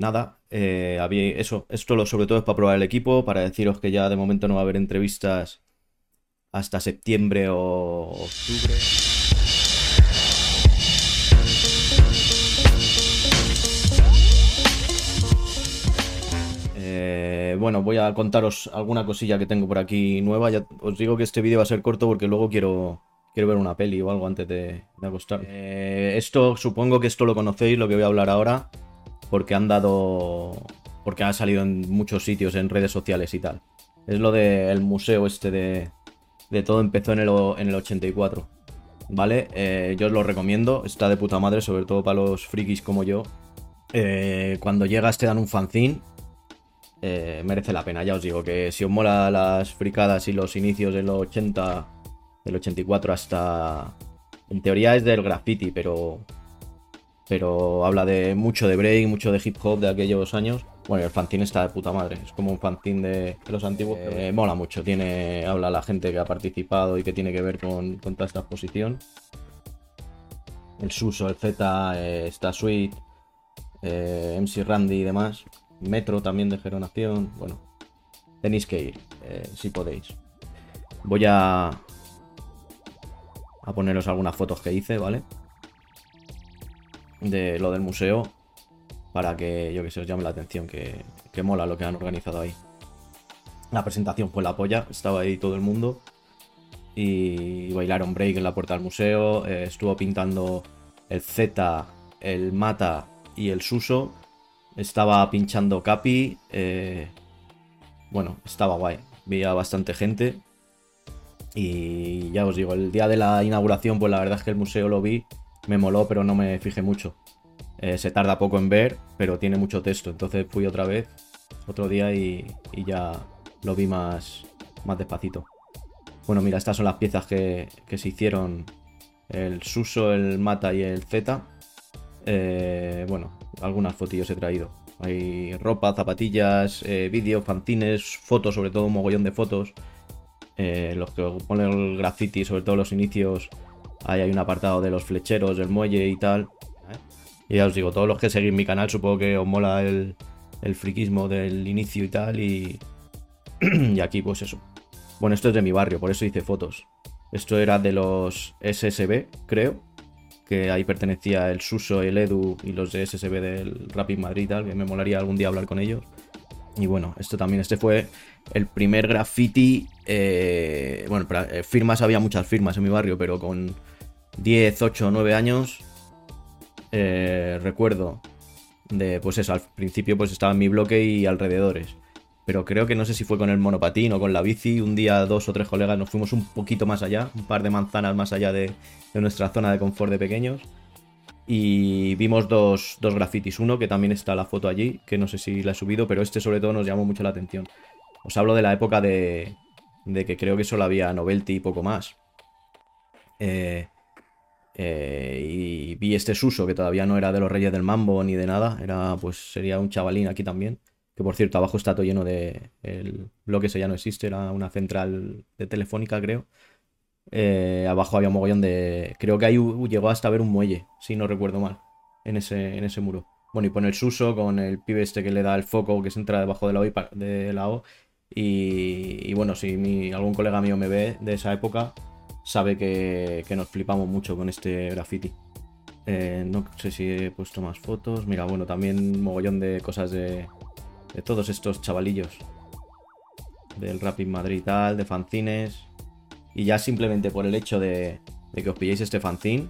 nada, eh, eso, esto sobre todo es para probar el equipo, para deciros que ya de momento no va a haber entrevistas hasta septiembre o octubre. Eh, bueno, voy a contaros alguna cosilla que tengo por aquí nueva. Ya os digo que este vídeo va a ser corto porque luego quiero, quiero ver una peli o algo antes de, de acostar. Eh, esto, supongo que esto lo conocéis, lo que voy a hablar ahora, porque han dado. porque ha salido en muchos sitios, en redes sociales y tal. Es lo del museo este de. de todo empezó en el, en el 84. ¿Vale? Eh, yo os lo recomiendo, está de puta madre, sobre todo para los frikis como yo. Eh, cuando llegas te dan un fanzine. eh, merece la pena, ya os digo que si os mola las fricadas y los inicios de los 80, del 84 hasta... En teoría es del graffiti, pero... Pero habla de mucho de break, mucho de hip hop de aquellos años. Bueno, el fanzine está de puta madre. Es como un fanzine de, de los antiguos. eh, mola mucho. Tiene, habla la gente que ha participado y que tiene que ver con, con toda esta exposición. El Suso, el Z, eh, está Sweet, eh, MC Randy y demás. Metro también de Geronación. Bueno, tenéis que ir, eh, si podéis. Voy a, a poneros algunas fotos que hice, ¿vale? De lo del museo. Para que, yo que sé, os llame la atención, que, que mola lo que han organizado ahí. La presentación fue la polla, estaba ahí todo el mundo. Y bailaron break en la puerta del museo. eh, estuvo pintando el Z, el Mata y el Suso. Estaba pinchando Capi. eh, bueno, estaba guay. Veía bastante gente. Y ya os digo, el día de la inauguración, pues la verdad es que el museo lo vi, me moló, pero no me fijé mucho. Eh, se tarda poco en ver, pero tiene mucho texto. Entonces fui otra vez, otro día y, ya lo vi más, más despacito. Bueno, mira, estas son las piezas que, que se hicieron. El Suso, el Mata y el Z. Eh, bueno, algunas fotillos he traído. Hay ropa, zapatillas, eh, vídeos, fanzines, fotos, sobre todo un mogollón de fotos. Eh, los que ponen el graffiti, sobre todo los inicios, ahí hay un apartado de los flecheros, del muelle y tal. Y ya os digo, todos los que seguís mi canal, supongo que os mola el, el friquismo del inicio y tal. Y, y aquí, pues eso. Bueno, esto es de mi barrio, por eso hice fotos. Esto era de los SSB, creo. Que ahí pertenecía el Suso, el Edu y los de SSB del Rapid Madrid y tal. Que me molaría algún día hablar con ellos. Y bueno, esto también, este fue el primer graffiti. eh, bueno, eh, firmas, había muchas firmas en mi barrio, pero con 10, 8, 9 años. eh, recuerdo de, pues eso, al principio pues estaba en mi bloque y alrededores. Pero creo que no sé si fue con el monopatín o con la bici. Un día dos o tres colegas nos fuimos un poquito más allá, un par de manzanas más allá de, de nuestra zona de confort de pequeños. Y vimos dos, dos grafitis. Uno que también está la foto allí, que no sé si la he subido, pero este sobre todo nos llamó mucho la atención. Os hablo de la época de, de que creo que solo había Novelty y poco más. Eh, eh, y vi este Suso, que todavía no era de los Reyes del Mambo ni de nada. Era, pues, sería un chavalín aquí también. Que por cierto, abajo está todo lleno de. El bloque ese ya no existe, era una central de telefónica, creo. Eh, abajo había un mogollón de. Creo que ahí llegó hasta ver un muelle, si no recuerdo mal. En ese, en ese muro. Bueno, y pone el Suso con el pibe este que le da el foco que se entra debajo de la O. y de la O. Y, y bueno, si mi- algún colega mío me ve de esa época, sabe que, que nos flipamos mucho con este graffiti. Eh, no sé si he puesto más fotos. Mira, bueno, también mogollón de cosas de, de todos estos chavalillos. Del Rapid Madrid y tal, de fanzines. Y ya simplemente por el hecho de, de que os pilléis este fanzine,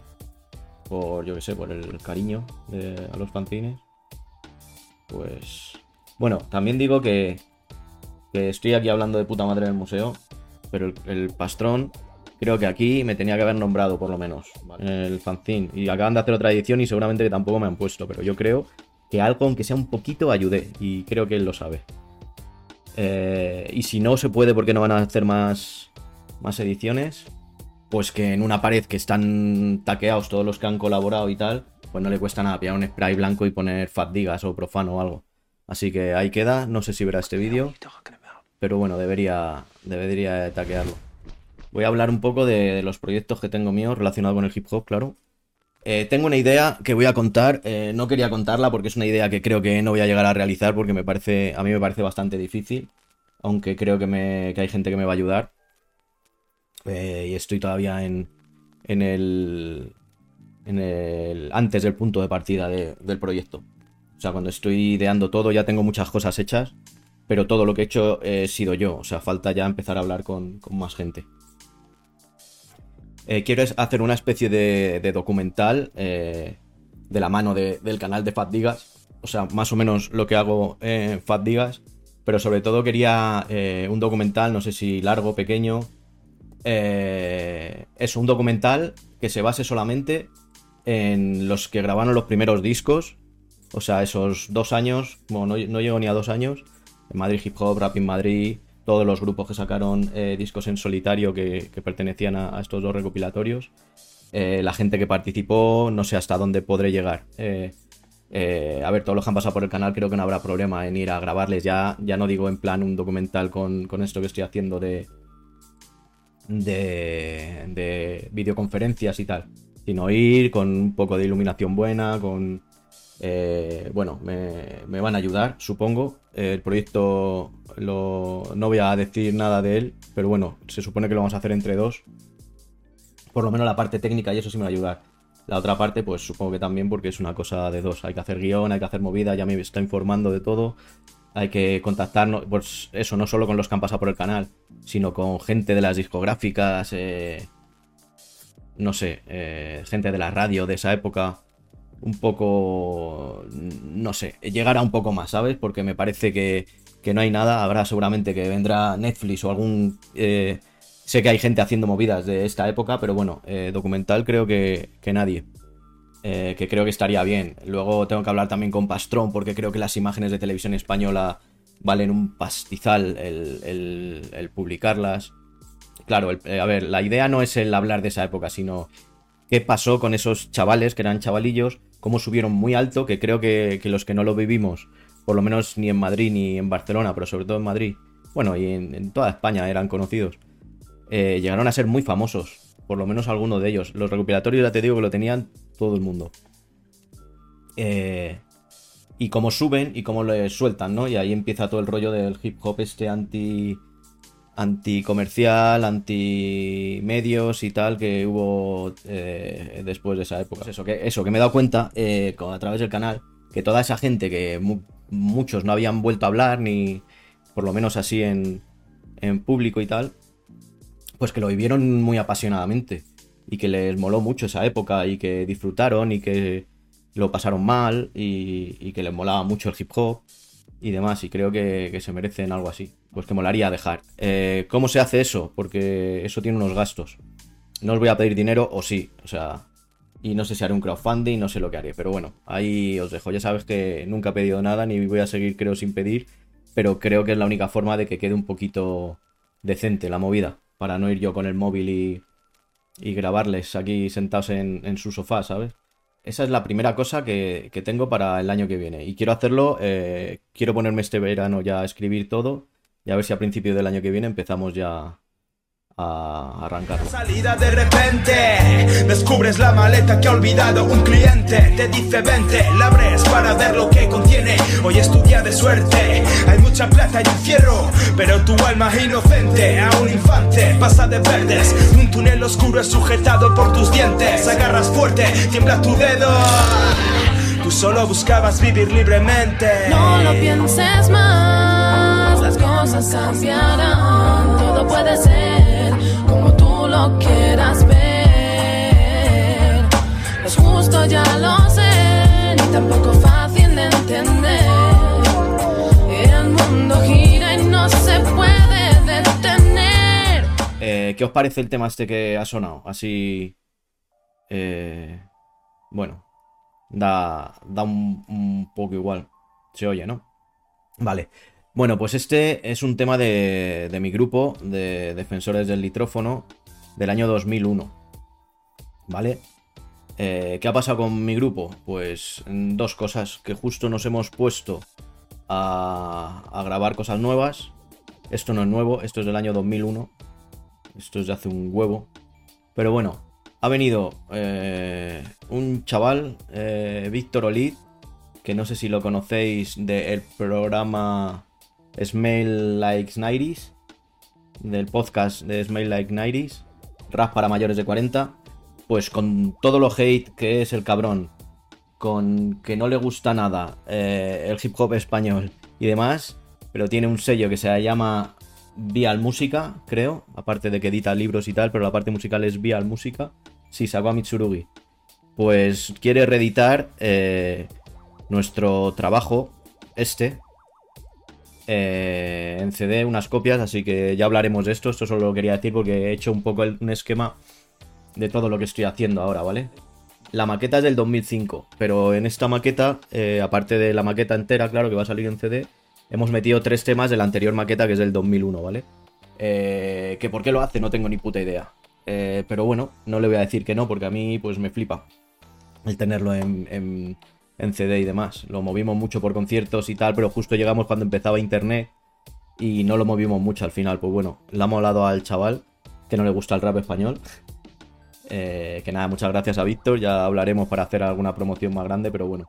por yo que sé, por el cariño de- a los fanzines, pues. Bueno, también digo que, que estoy aquí hablando de puta madre del museo, pero el, el pastrón creo que aquí me tenía que haber nombrado por lo menos en el fanzine. Y acaban de hacer otra edición y seguramente que tampoco me han puesto, pero yo creo que algo, aunque sea un poquito, ayudé y creo que él lo sabe. Eh, y si no se puede porque no van a hacer más, más ediciones, pues que en una pared que están taqueados todos los que han colaborado y tal, pues no le cuesta nada pillar un spray blanco y poner Fat Digas o Profano o algo. Así que ahí queda, no sé si verá este vídeo, pero bueno, debería, debería taquearlo. Voy a hablar un poco de, los proyectos que tengo míos relacionados con el hip hop, claro. Eh, tengo una idea que voy a contar. eh, no quería contarla porque es una idea que creo que no voy a llegar a realizar porque me parece, a mí me parece bastante difícil. Aunque creo que, hay gente que me va a ayudar. Eh, y estoy todavía en, en el, en el antes del punto de partida de- del proyecto. O sea, cuando estoy ideando todo ya tengo muchas cosas hechas, pero todo lo que he hecho he sido yo. O sea, falta ya empezar a hablar con más gente. Eh, quiero es hacer una especie de, documental eh, de la mano de- del canal de Fat Digas. O sea, más o menos lo que hago en Fat Digas. Pero sobre todo quería eh, un documental, no sé si largo, pequeño. Eh, es un documental que se base solamente en los que grabaron los primeros discos. O sea, esos dos años, bueno, no, no llego ni a dos años. En Madrid Hip Hop, Rap Madrid, todos los grupos que sacaron eh, discos en solitario que, pertenecían a, estos dos recopilatorios. Eh, la gente que participó, no sé hasta dónde podré llegar. Eh, a ver, todos los que han pasado por el canal creo que no habrá problema en ir a grabarles. Ya, ya no digo en plan un documental con, con esto que estoy haciendo de, de, de videoconferencias y tal, sino ir con un poco de iluminación buena, con... eh, bueno, me, van a ayudar, supongo. Eh, el proyecto no voy a decir nada de él, pero bueno, se supone que lo vamos a hacer entre dos. Por lo menos la parte técnica y eso sí me va a ayudar. La otra parte, pues supongo que también porque es una cosa de dos. Hay que hacer guion, hay que hacer movida, ya me está informando de todo. Hay que contactarnos, pues eso, no solo con los que han pasado por el canal, sino con gente de las discográficas, eh, no sé, gente de la radio de esa época. Un poco, no sé, llegar a un poco más, ¿sabes? Porque me parece que, que no hay nada. Habrá seguramente que vendrá Netflix o algún... eh, sé que hay gente haciendo movidas de esta época, pero bueno, eh, documental creo que, que nadie. Eh, que creo que estaría bien. Luego tengo que hablar también con Pastrón, porque creo que las imágenes de televisión española valen un pastizal el, el- publicarlas. Claro, a ver, la idea no es el hablar de esa época, sino qué pasó con esos chavales que eran chavalillos, cómo subieron muy alto, que creo que, que los que no lo vivimos, por lo menos ni en Madrid ni en Barcelona, pero sobre todo en Madrid, bueno, y en, toda España eran conocidos, eh, llegaron a ser muy famosos, por lo menos algunos de ellos. Los recopilatorios ya te digo que lo tenían todo el mundo. Eh, y cómo suben y cómo le sueltan, ¿no? Y ahí empieza todo el rollo del hip hop este anti anticomercial, anti medios y tal que hubo eh, después de esa época. Pues Eso que, eso, que me he dado cuenta eh, a través del canal que toda esa gente que mu- muchos no habían vuelto a hablar, ni por lo menos así en, en público y tal, pues que lo vivieron muy apasionadamente y que les moló mucho esa época y que disfrutaron y que lo pasaron mal y, y que les molaba mucho el hip hop y demás y creo que, se merecen algo así. Pues que molaría dejar. Eh, ¿Cómo se hace eso? Porque eso tiene unos gastos. No os voy a pedir dinero o sí, o sea... Y no sé si haré un crowdfunding, no sé lo que haré, pero bueno, ahí os dejo. Ya sabes que nunca he pedido nada ni voy a seguir creo sin pedir, pero creo que es la única forma de que quede un poquito decente la movida, para no ir yo con el móvil y, y grabarles aquí sentados en, en su sofá, ¿sabes? Esa es la primera cosa que, que tengo para el año que viene. Y quiero hacerlo, eh, quiero ponerme este verano ya a escribir todo y a ver si a principio del año que viene empezamos ya a arrancarlo. Salida de repente, descubres la maleta que ha olvidado un cliente. Te dice vente, la abres para ver lo que contiene. Hoy es tu día de suerte, hay mucha plata y un fierro, pero tu alma es inocente. A un infante pasa de verdes, un túnel oscuro es sujetado por tus dientes. Agarras fuerte, tiembla tu dedo. Tú solo buscabas vivir libremente. No lo pienses más, las cosas cambiarán. Todo puede ser quieras ver. No es justo, ya lo sé, ni tampoco fácil de entender. El mundo gira y no se puede detener. Eh, ¿Qué os parece el tema este que ha sonado? Así. eh, bueno, da, da un, un poco igual. Se oye, ¿no? Vale. Bueno, pues este es un tema de, de mi grupo de defensores del litrófono del año 2001. ¿Vale? Eh, ¿Qué ha pasado con mi grupo? Pues mm, dos cosas. Que justo nos hemos puesto a, grabar cosas nuevas. Esto no es nuevo, esto es del año 2001. Esto es de hace un huevo. Pero bueno, ha venido eh, un chaval, eh, Víctor Olid, que no sé si lo conocéis del programa Smell Like 90s, del podcast de Smell Like 90s, rap para mayores de 40, pues con todo lo hate que es el cabrón, con que no le gusta nada eh, el hip hop español y demás, pero tiene un sello que se llama Vial Música, creo, aparte de que edita libros y tal, pero la parte musical es Vial Música. Sí, Sawa Mitsurugi. Pues quiere reeditar eh, nuestro trabajo, este, eh, en CD, unas copias, así que ya hablaremos de esto. Esto solo lo quería decir porque he hecho un poco el- un esquema de todo lo que estoy haciendo ahora, ¿vale? La maqueta es del 2005, pero en esta maqueta, eh, aparte de la maqueta entera, claro, que va a salir en CD, hemos metido tres temas de la anterior maqueta, que es del 2001, ¿vale? Eh, que por qué lo hace no tengo ni puta idea. Pero bueno, no le voy a decir que no, porque a mí pues me flipa el tenerlo en, en- en CD y demás. Lo movimos mucho por conciertos y tal, pero justo llegamos cuando empezaba internet y no lo movimos mucho al final. Pues bueno, le ha molado al chaval que no le gusta el rap español. Eh, que nada, muchas gracias a Víctor. Ya hablaremos para hacer alguna promoción más grande, pero bueno.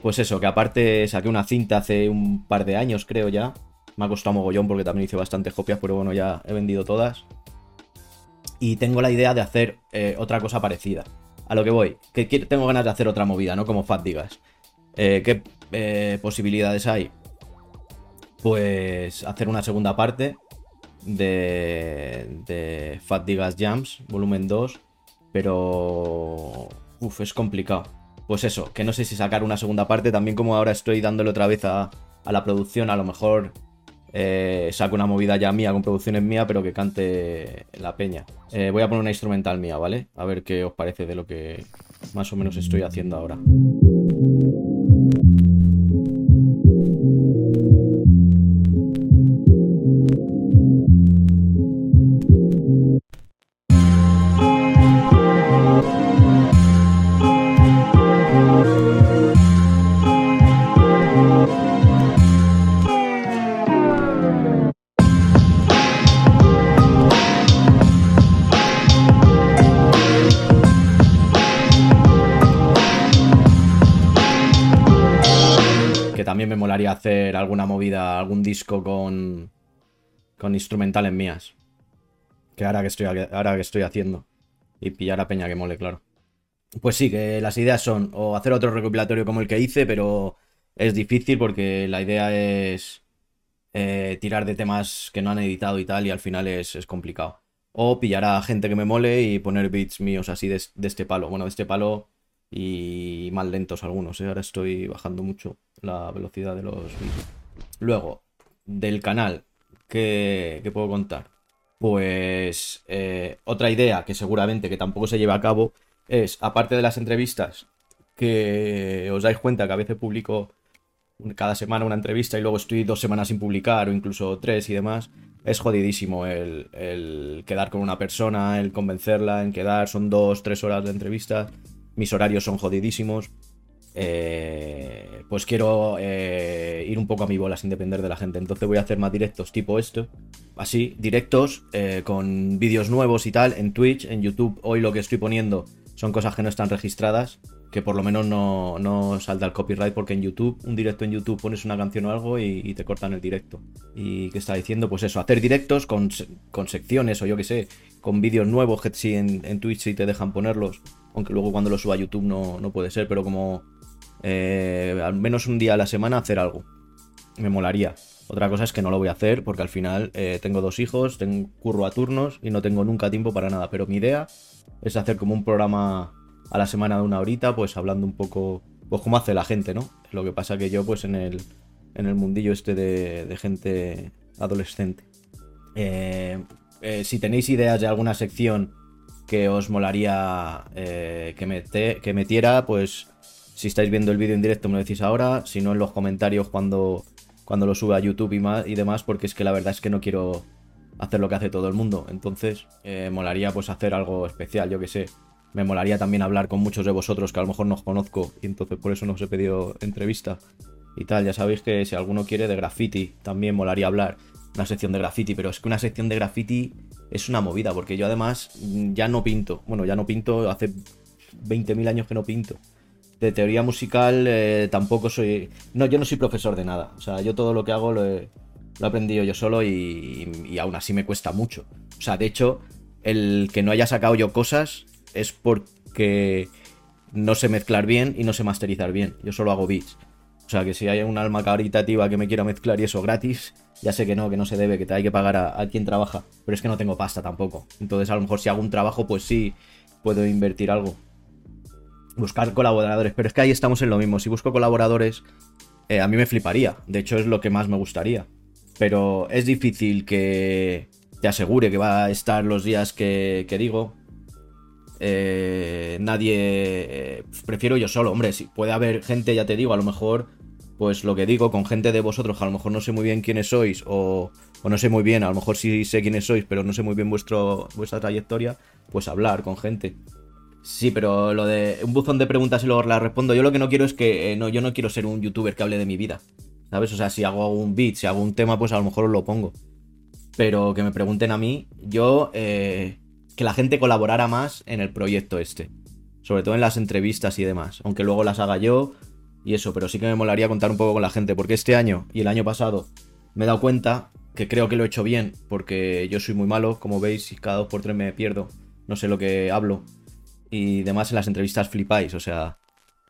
Pues eso, que aparte saqué una cinta hace un par de años, creo ya. Me ha costado mogollón porque también hice bastantes copias, pero bueno, ya he vendido todas. Y tengo la idea de hacer eh, otra cosa parecida. A lo que voy, que quiero- tengo ganas de hacer otra movida, ¿no? Como Fat Digas. Eh, ¿Qué eh, posibilidades hay? Pues hacer una segunda parte de, de Fat Digas Jams, volumen 2. Pero... Uf, es complicado. Pues eso, que no sé si sacar una segunda parte. También como ahora estoy dándole otra vez a, a la producción, a lo mejor eh, saco una movida ya mía con producciones mía, pero que cante la peña. Eh, voy a poner una instrumental mía, ¿vale? A ver qué os parece de lo que más o menos estoy haciendo ahora. Molaría hacer alguna movida, algún disco con, con instrumentales mías. Que ahora que estoy, ahora que estoy haciendo. Y pillar a peña que mole, claro. Pues sí, que las ideas son o hacer otro recopilatorio como el que hice, pero es difícil porque la idea es eh, tirar de temas que no han editado y tal, y al final es, es complicado. O pillar a gente que me mole y poner beats míos así de, de este palo. Bueno, de este palo y más lentos algunos. ¿eh? Ahora estoy bajando mucho la velocidad de los beats. Luego, del canal, ¿qué, qué puedo contar? Pues eh, otra idea que seguramente que tampoco se lleva a cabo es, aparte de las entrevistas, que os dais cuenta que a veces publico cada semana una entrevista y luego estoy dos semanas sin publicar o incluso tres y demás, es jodidísimo el, el quedar con una persona, el convencerla en quedar, son dos, tres horas de entrevista, mis horarios son jodidísimos. Eh, pues quiero eh, ir un poco a mi bola sin depender de la gente. Entonces voy a hacer más directos tipo esto. Así, directos, eh, con vídeos nuevos y tal, en Twitch, en YouTube. Hoy lo que estoy poniendo son cosas que no están registradas. Que por lo menos no, no salta el copyright. Porque en YouTube, un directo en YouTube, pones una canción o algo y, te cortan el directo. Y que está diciendo, pues eso, hacer directos con, con secciones o yo que sé, con vídeos nuevos que sí en, en Twitch sí te dejan ponerlos. Aunque luego cuando lo suba a YouTube no, no puede ser, pero como eh, al menos un día a la semana hacer algo. Me molaría. Otra cosa es que no lo voy a hacer porque al final eh, tengo dos hijos, tengo curro a turnos y no tengo nunca tiempo para nada. Pero mi idea es hacer como un programa a la semana de una horita, pues hablando un poco, pues como hace la gente, ¿no? Lo que pasa que yo pues en el, en el mundillo este de, de gente adolescente. Eh, eh, si tenéis ideas de alguna sección que os molaría eh, que, que metiera, pues si estáis viendo el vídeo en directo me lo decís ahora, si no en los comentarios cuando, cuando lo sube a YouTube y, más, y demás, porque es que la verdad es que no quiero hacer lo que hace todo el mundo. Entonces, eh, molaría pues hacer algo especial, yo que sé. Me molaría también hablar con muchos de vosotros que a lo mejor no os conozco y entonces por eso no os he pedido entrevista y tal. Ya sabéis que si alguno quiere de graffiti también molaría hablar. una sección de graffiti, pero es que una sección de graffiti es una movida, porque yo además mm, ya no pinto. Bueno, ya no pinto, hace 20.000 años que no pinto. De teoría musical eh, tampoco soy... No, yo no soy profesor de nada. O sea, yo todo lo que hago lo he, lo aprendido yo solo y, y aún así me cuesta mucho. O sea, de hecho, el que no haya sacado yo cosas es porque no sé mezclar bien y no sé masterizar bien. Yo solo hago beats. O sea, que si hay un alma caritativa que me quiera mezclar y eso gratis, ya sé que no, que no se debe, que te hay que pagar a, quien trabaja. Pero es que no tengo pasta tampoco. Entonces, a lo mejor si hago un trabajo, pues sí, puedo invertir algo. Buscar colaboradores. Pero es que ahí estamos en lo mismo. Si busco colaboradores, eh, a mí me fliparía. De hecho, es lo que más me gustaría. Pero es difícil que te asegure que va a estar los días que, que digo. Eh, nadie. Prefiero yo solo, hombre. Si puede haber gente, ya te digo, a lo mejor, pues lo que digo, con gente de vosotros, a lo mejor no sé muy bien quiénes sois, o, no sé muy bien, a lo mejor sí sé quiénes sois, pero no sé muy bien vuestro, vuestra trayectoria, pues hablar con gente. Sí, pero lo de un buzón de preguntas y luego las respondo. Yo lo que no quiero es que. Eh, no, yo no quiero ser un youtuber que hable de mi vida. ¿Sabes? O sea, si hago un beat, si hago un tema, pues a lo mejor os lo pongo. Pero que me pregunten a mí, yo. Eh, que la gente colaborara más en el proyecto este. Sobre todo en las entrevistas y demás. Aunque luego las haga yo y eso, pero sí que me molaría contar un poco con la gente. Porque este año y el año pasado me he dado cuenta que creo que lo he hecho bien. Porque yo soy muy malo, como veis, y cada dos por tres me pierdo. No sé lo que hablo. Y demás en las entrevistas flipáis, o sea.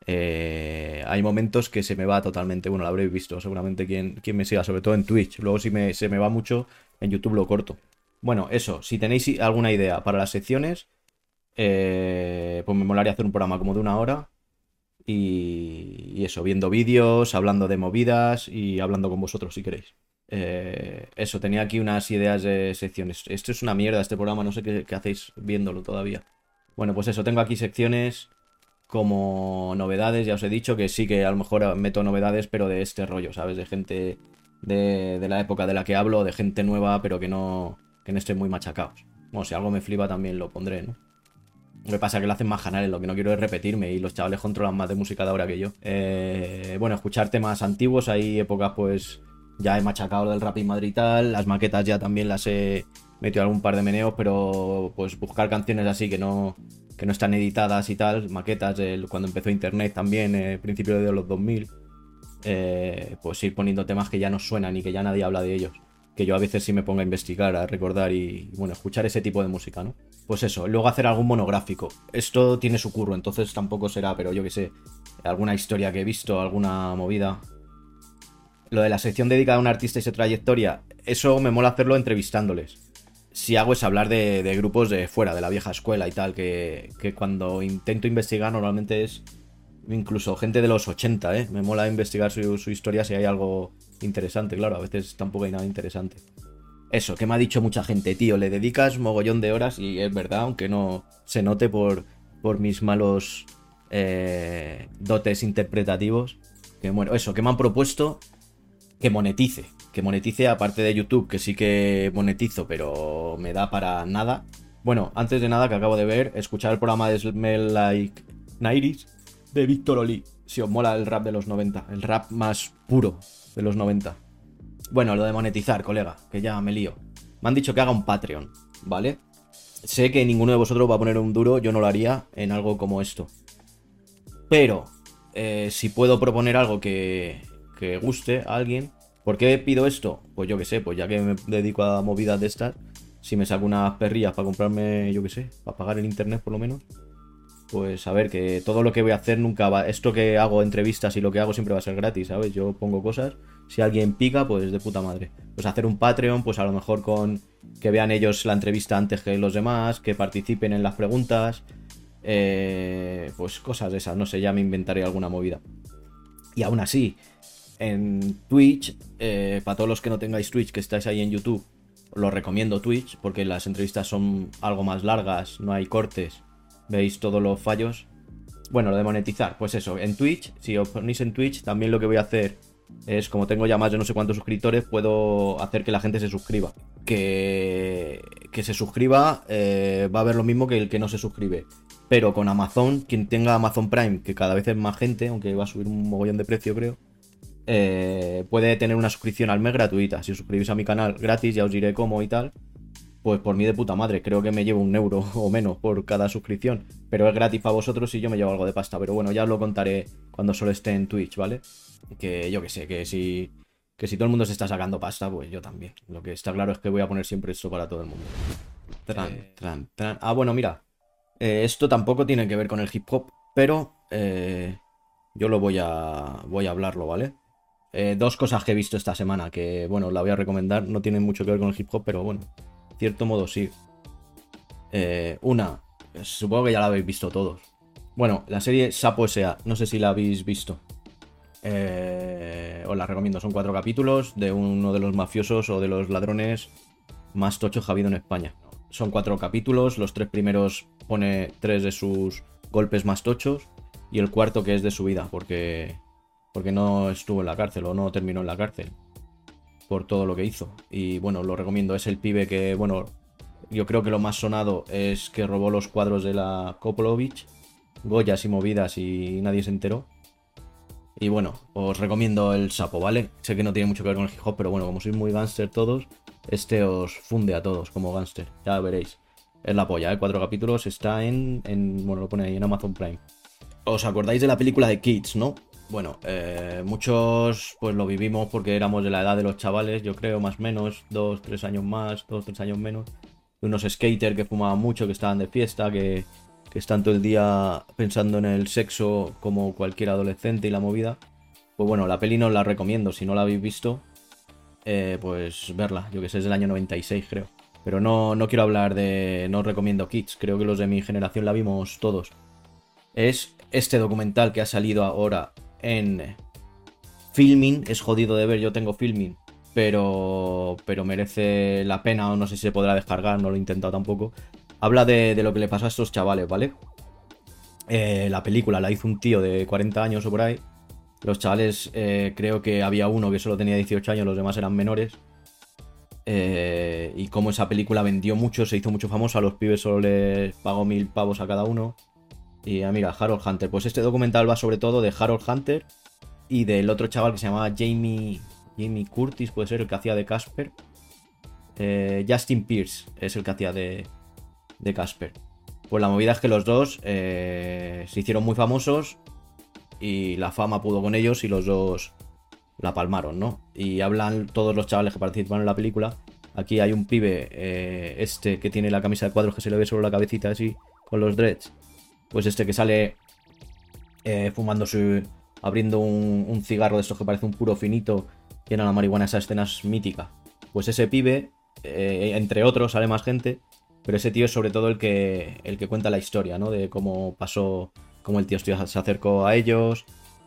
Eh, hay momentos que se me va totalmente. Bueno, lo habréis visto, seguramente quien, quien me siga, sobre todo en Twitch. Luego, si me, se me va mucho, en YouTube lo corto. Bueno, eso, si tenéis alguna idea para las secciones, eh, pues me molaría hacer un programa como de una hora. Y, eso, viendo vídeos, hablando de movidas y hablando con vosotros si queréis. Eh, eso, tenía aquí unas ideas de secciones. Esto es una mierda, este programa, no sé qué, qué hacéis viéndolo todavía. Bueno, pues eso, tengo aquí secciones como novedades, ya os he dicho que sí que a lo mejor meto novedades, pero de este rollo, ¿sabes? De gente de, de la época de la que hablo, de gente nueva, pero que no, que no estén muy machacados. Bueno, si algo me flipa también lo pondré, ¿no? Lo que pasa es que lo hacen más canales, lo que no quiero es repetirme y los chavales controlan más de música de ahora que yo. Eh, bueno, escuchar temas antiguos, hay épocas pues ya he machacado del rap y Madrid y tal, las maquetas ya también las he metido algún par de meneos, pero pues buscar canciones así que no, que no están editadas y tal, maquetas cuando empezó internet también, eh, principio de los 2000, eh, pues ir poniendo temas que ya no suenan y que ya nadie habla de ellos que yo a veces sí me pongo a investigar, a recordar y, bueno, escuchar ese tipo de música, ¿no? Pues eso, luego hacer algún monográfico. Esto tiene su curro, entonces tampoco será, pero yo que sé, alguna historia que he visto, alguna movida. Lo de la sección dedicada a un artista y su trayectoria, eso me mola hacerlo entrevistándoles. Si hago es hablar de, grupos de fuera, de la vieja escuela y tal, que, que cuando intento investigar normalmente es incluso gente de los 80, ¿eh? Me mola investigar su, su historia si hay algo interesante, claro, a veces tampoco hay nada interesante. Eso, que me ha dicho mucha gente, tío, le dedicas mogollón de horas y es verdad, aunque no se note por, por mis malos eh, dotes interpretativos. Que bueno, eso, que me han propuesto que monetice. Que monetice aparte de YouTube, que sí que monetizo, pero me da para nada. Bueno, antes de nada que acabo de ver, escuchar el programa de Smell Like Nairis de Víctor Oli. Si os mola el rap de los 90, el rap más puro de los 90. Bueno, lo de monetizar, colega, que ya me lío. Me han dicho que haga un Patreon, ¿vale? Sé que ninguno de vosotros va a poner un duro, yo no lo haría en algo como esto. Pero, eh, si puedo proponer algo que, que guste a alguien, ¿por qué pido esto? Pues yo que sé, pues ya que me dedico a movidas de estas, si me saco unas perrillas para comprarme, yo que sé, para pagar el internet por lo menos, pues a ver, que todo lo que voy a hacer nunca va. Esto que hago entrevistas y lo que hago siempre va a ser gratis, ¿sabes? Yo pongo cosas. Si alguien pica, pues de puta madre. Pues hacer un Patreon, pues a lo mejor con que vean ellos la entrevista antes que los demás, que participen en las preguntas. Eh, pues cosas de esas, no sé, ya me inventaré alguna movida. Y aún así, en Twitch, eh, para todos los que no tengáis Twitch, que estáis ahí en YouTube, lo recomiendo Twitch, porque las entrevistas son algo más largas, no hay cortes veis todos los fallos. Bueno, lo de monetizar, pues eso, en Twitch, si os ponéis en Twitch, también lo que voy a hacer es, como tengo ya más de no sé cuántos suscriptores, puedo hacer que la gente se suscriba. Que, que se suscriba eh, va a ver lo mismo que el que no se suscribe. Pero con Amazon, quien tenga Amazon Prime, que cada vez es más gente, aunque va a subir un mogollón de precio, creo, eh, puede tener una suscripción al mes gratuita. Si os suscribís a mi canal gratis, ya os diré cómo y tal. Pues por mí de puta madre, creo que me llevo un euro o menos por cada suscripción. Pero es gratis para vosotros y yo me llevo algo de pasta. Pero bueno, ya os lo contaré cuando solo esté en Twitch, ¿vale? Que yo que sé, que si, que si todo el mundo se está sacando pasta, pues yo también. Lo que está claro es que voy a poner siempre esto para todo el mundo. Tran, Eh. tran, tran. Ah, bueno, mira. Eh, esto tampoco tiene que ver con el hip hop, pero eh, yo lo voy a, voy a hablarlo, ¿vale? Eh, dos cosas que he visto esta semana que, bueno, la voy a recomendar. No tienen mucho que ver con el hip hop, pero bueno, cierto modo sí. Eh, una, supongo que ya la habéis visto todos. Bueno, la serie Sapo S.A. No sé si la habéis visto. Eh, os la recomiendo. Son cuatro capítulos de uno de los mafiosos o de los ladrones más tochos que ha habido en España. Son cuatro capítulos. Los tres primeros pone tres de sus golpes más tochos. Y el cuarto que es de su vida, porque, porque no estuvo en la cárcel o no terminó en la cárcel. Por todo lo que hizo. Y bueno, lo recomiendo. Es el pibe que, bueno, yo creo que lo más sonado es que robó los cuadros de la Koplovich. Goyas y movidas y nadie se enteró. Y bueno, os recomiendo el sapo, ¿vale? Sé que no tiene mucho que ver con el hip hop, pero bueno, como sois muy gánster todos, este os funde a todos como gánster. Ya veréis. Es la polla, ¿eh? Cuatro capítulos, está en, en. Bueno, lo pone ahí en Amazon Prime. ¿Os acordáis de la película de Kids, no? Bueno, eh, muchos pues lo vivimos porque éramos de la edad de los chavales, yo creo, más o menos, dos, tres años más, dos, tres años menos. Unos skaters que fumaban mucho, que estaban de fiesta, que, que están todo el día pensando en el sexo como cualquier adolescente y la movida. Pues bueno, la peli no la recomiendo, si no la habéis visto, eh, pues verla, yo que sé, es del año 96 creo. Pero no, no quiero hablar de... no recomiendo Kids, creo que los de mi generación la vimos todos. Es este documental que ha salido ahora en Filming, es jodido de ver, yo tengo Filming, pero, pero merece la pena o no sé si se podrá descargar, no lo he intentado tampoco. Habla de, de lo que le pasó a estos chavales, ¿vale? Eh, la película la hizo un tío de 40 años o por ahí. Los chavales, eh, creo que había uno que solo tenía 18 años, los demás eran menores. Eh, y como esa película vendió mucho, se hizo mucho famoso, a los pibes solo les pagó mil pavos a cada uno. Y ah, mira, Harold Hunter. Pues este documental va sobre todo de Harold Hunter y del otro chaval que se llamaba Jamie, Jamie Curtis, puede ser el que hacía de Casper. Eh, Justin Pierce es el que hacía de, de Casper. Pues la movida es que los dos eh, se hicieron muy famosos y la fama pudo con ellos y los dos la palmaron, ¿no? Y hablan todos los chavales que participan en la película. Aquí hay un pibe, eh, este que tiene la camisa de cuadros que se le ve solo la cabecita así, con los dreads. Pues este que sale eh, fumando su. abriendo un, cigarro de estos que parece un puro finito, que era la marihuana, esa escena es mítica. Pues ese pibe, eh, entre otros, sale más gente, pero ese tío es sobre todo el que, el que cuenta la historia, ¿no? De cómo pasó, cómo el tío se acercó a ellos.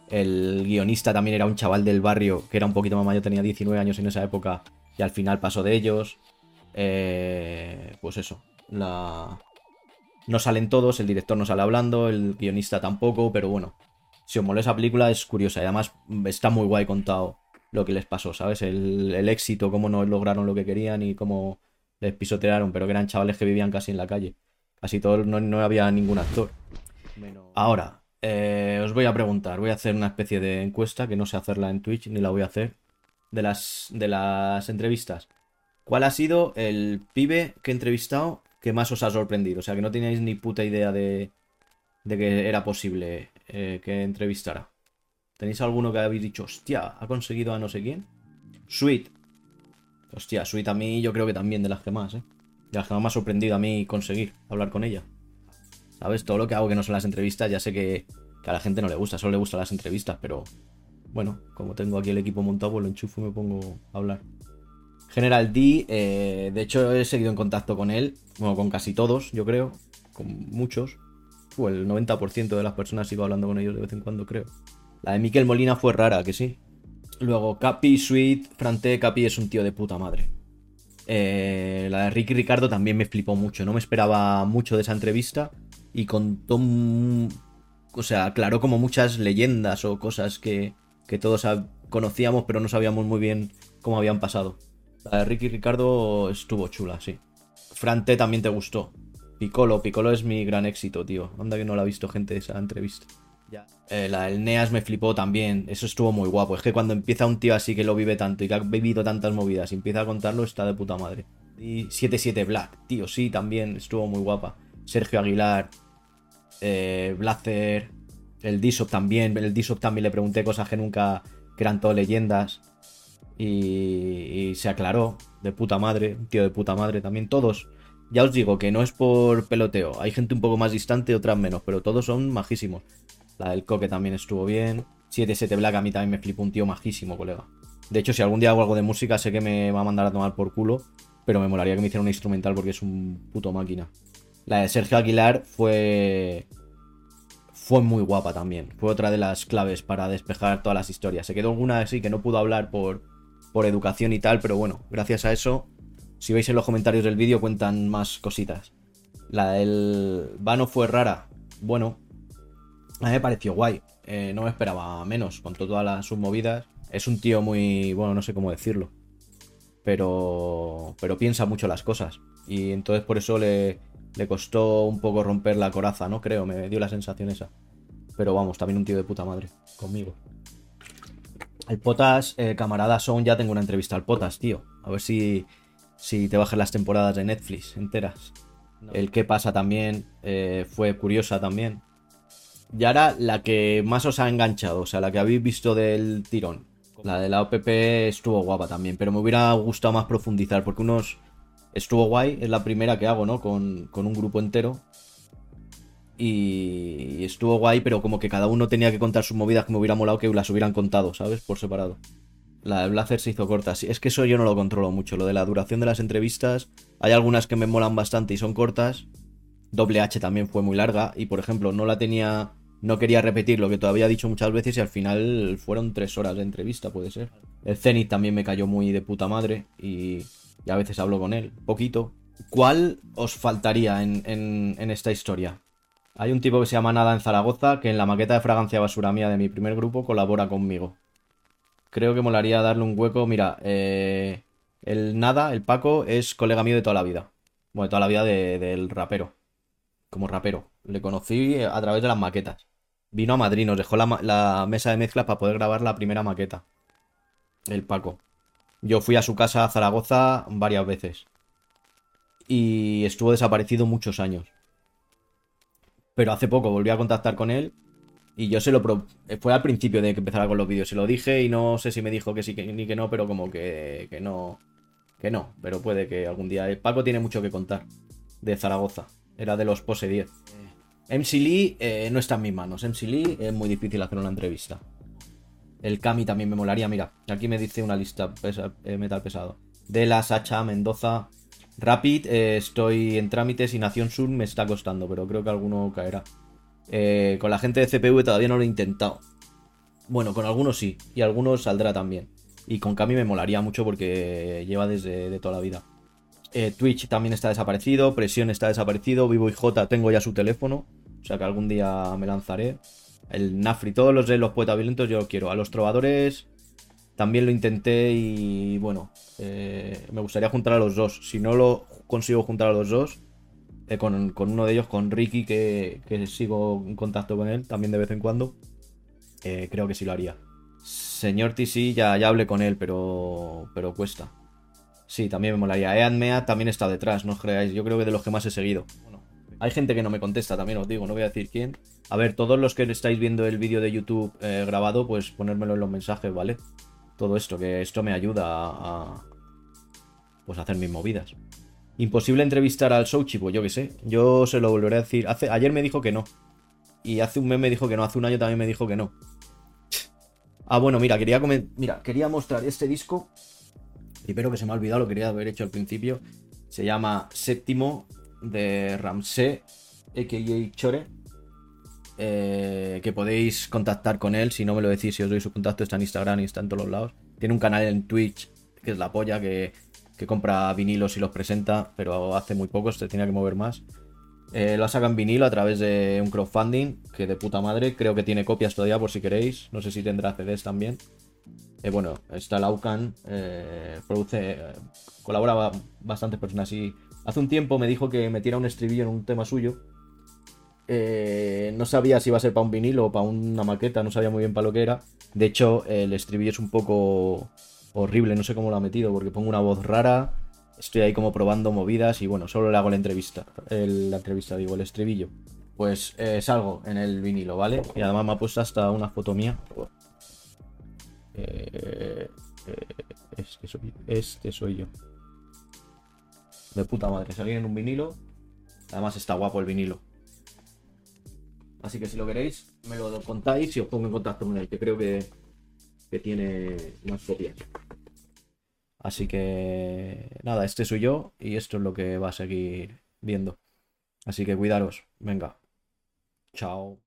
El guionista también era un chaval del barrio que era un poquito más mayor, tenía 19 años en esa época y al final pasó de ellos. Eh, pues eso, la... No salen todos, el director no sale hablando, el guionista tampoco, pero bueno, si os mola esa película es curiosa y además está muy guay contado lo que les pasó, ¿sabes? El, el éxito, cómo no lograron lo que querían y cómo les pisotearon, pero que eran chavales que vivían casi en la calle. Casi todos, no, no había ningún actor. Ahora, eh, os voy a preguntar, voy a hacer una especie de encuesta, que no sé hacerla en Twitch, ni la voy a hacer, de las, de las entrevistas. ¿Cuál ha sido el pibe que he entrevistado que más os ha sorprendido? O sea, que no teníais ni puta idea de, de que era posible eh, que entrevistara. ¿Tenéis alguno que habéis dicho, hostia, ha conseguido a no sé quién? Sweet. Hostia, Sweet a mí yo creo que también de las que más, ¿eh? De las que más me ha sorprendido a mí conseguir hablar con ella. ¿Sabes? Todo lo que hago que no son las entrevistas, ya sé que, a la gente no le gusta, solo le gustan las entrevistas, pero bueno, como tengo aquí el equipo montado, pues lo enchufo y me pongo a hablar. General D, eh, de hecho he seguido en contacto con él, bueno, con casi todos, yo creo, con muchos. O el 90% de las personas sigo hablando con ellos de vez en cuando, creo. La de Miquel Molina fue rara, que sí. Luego Capi, Sweet, Frante, Capi es un tío de puta madre. Eh, la de Ricky Ricardo también me flipó mucho, no me esperaba mucho de esa entrevista y contó, o sea, aclaró como muchas leyendas o cosas que, que todos conocíamos pero no sabíamos muy bien cómo habían pasado. La de Ricky Ricardo estuvo chula, sí. Frante también te gustó. Piccolo, Piccolo es mi gran éxito, tío. Anda que no la ha visto gente esa entrevista. Eh, la del Neas me flipó también. Eso estuvo muy guapo. Es que cuando empieza un tío así que lo vive tanto y que ha vivido tantas movidas y empieza a contarlo, está de puta madre. Y 77 Black, tío, sí, también estuvo muy guapa. Sergio Aguilar, eh, Blazer, el Disop también. El Disop también le pregunté cosas que nunca, que eran todo leyendas. Y, y se aclaró, de puta madre, un tío de puta madre también. Todos, ya os digo que no es por peloteo. Hay gente un poco más distante, otras menos, pero todos son majísimos. La del Coque también estuvo bien. 77 Black a mí también me flipó un tío majísimo, colega. De hecho, si algún día hago algo de música, sé que me va a mandar a tomar por culo. Pero me molaría que me hiciera una instrumental porque es un puto máquina. La de Sergio Aguilar fue. Fue muy guapa también. Fue otra de las claves para despejar todas las historias. Se quedó alguna así que no pudo hablar por, por educación y tal, pero bueno, gracias a eso, si veis en los comentarios del vídeo, cuentan más cositas. La del Vano fue rara. Bueno, a mí me pareció guay. Eh, no me esperaba menos, con todas las submovidas. Es un tío muy. Bueno, no sé cómo decirlo. Pero. Pero piensa mucho las cosas. Y entonces por eso le, le costó un poco romper la coraza, ¿no? Creo, me dio la sensación esa. Pero vamos, también un tío de puta madre. Conmigo. El Potas, eh, camarada Son, ya tengo una entrevista al Potas, tío. A ver si, si te bajan las temporadas de Netflix enteras. El qué pasa también eh, fue curiosa también. Y ahora la que más os ha enganchado, o sea, la que habéis visto del tirón. La de la OPP estuvo guapa también, pero me hubiera gustado más profundizar porque unos... Estuvo guay, es la primera que hago, ¿no? Con, con un grupo entero. Y estuvo guay, pero como que cada uno tenía que contar sus movidas que me hubiera molado que las hubieran contado, ¿sabes? Por separado. La de Blazer se hizo corta. Es que eso yo no lo controlo mucho. Lo de la duración de las entrevistas. Hay algunas que me molan bastante y son cortas. Doble H también fue muy larga. Y por ejemplo, no la tenía. No quería repetir lo que todavía he dicho muchas veces. Y al final fueron tres horas de entrevista, puede ser. El Zenith también me cayó muy de puta madre. Y, y a veces hablo con él. Poquito. ¿Cuál os faltaría en, en, en esta historia? Hay un tipo que se llama Nada en Zaragoza que en la maqueta de fragancia basura mía de mi primer grupo colabora conmigo. Creo que molaría darle un hueco. Mira, eh, el Nada, el Paco, es colega mío de toda la vida. Bueno, de toda la vida de- del rapero. Como rapero. Le conocí a través de las maquetas. Vino a Madrid, nos dejó la, la mesa de mezclas para poder grabar la primera maqueta. El Paco. Yo fui a su casa a Zaragoza varias veces. Y estuvo desaparecido muchos años. Pero hace poco volví a contactar con él y yo se lo... pro- Fue al principio de que empezara con los vídeos. Se lo dije y no sé si me dijo que sí ni que no, pero como que, que no... Que no, pero puede que algún día... El Paco tiene mucho que contar de Zaragoza. Era de los Pose 10. MC Lee eh, no está en mis manos. MC Lee es muy difícil hacer una entrevista. El Kami también me molaría. Mira, aquí me dice una lista pesa- eh, metal pesado. De la Sacha, Mendoza. Rapid, eh, estoy en trámites y Nación Sur me está costando, pero creo que alguno caerá. Eh, con la gente de CPV todavía no lo he intentado. Bueno, con algunos sí, y algunos saldrá también. Y con Kami me molaría mucho porque lleva desde de toda la vida. Eh, Twitch también está desaparecido, Presión está desaparecido, Vivo y J tengo ya su teléfono, o sea que algún día me lanzaré. El Nafri, todos los de los poetas violentos yo lo quiero. A los trovadores también lo intenté y bueno, eh, me gustaría juntar a los dos. Si no lo consigo juntar a los dos, eh, con, con uno de ellos, con Ricky, que, que sigo en contacto con él también de vez en cuando, eh, creo que sí lo haría. Señor TC, ya, ya hablé con él, pero, pero cuesta. Sí, también me molaría. Ean Mea también está detrás, no os creáis. Yo creo que de los que más he seguido. Bueno, hay gente que no me contesta, también os digo, no voy a decir quién. A ver, todos los que estáis viendo el vídeo de YouTube grabado, pues ponérmelo en los mensajes, ¿vale? Todo esto, que esto me ayuda a, pues hacer mis movidas. Imposible entrevistar al Souchi, pues yo qué sé. Yo se lo volveré a decir. Hace, ayer me dijo que no. Y hace un mes me dijo que no. Hace un año también me dijo que no. Ah, bueno, mira, quería Mira, quería mostrar este disco. Primero que se me ha olvidado, lo quería haber hecho al principio. Se llama Séptimo de Ramsey, a.k.a. Chore. Eh, que podéis contactar con él. Si no me lo decís, si os doy su contacto, está en Instagram y está en todos los lados. Tiene un canal en Twitch, que es la polla, que, compra vinilos y los presenta, pero hace muy poco, se tenía que mover más. Eh, lo en vinilo a través de un crowdfunding, que de puta madre. Creo que tiene copias todavía por si queréis. No sé si tendrá CDs también. Eh, bueno, está Laucan, eh, produce, colabora ba- bastantes personas y hace un tiempo me dijo que metiera un estribillo en un tema suyo eh, no sabía si iba a ser para un vinilo o para una maqueta, no sabía muy bien para lo que era. De hecho, el estribillo es un poco horrible, no sé cómo lo ha metido, porque pongo una voz rara, estoy ahí como probando movidas y bueno, solo le hago la entrevista. El, la entrevista, digo, el estribillo. Pues eh, salgo en el vinilo, ¿vale? Y además me ha puesto hasta una foto mía. Eh, este, soy, este soy yo. De puta madre, salí en un vinilo. Además está guapo el vinilo. Así que si lo queréis, me lo contáis y os pongo en contacto con él, que creo que, que tiene más copias. Así que nada, este soy yo y esto es lo que va a seguir viendo. Así que cuidaros. Venga. Chao.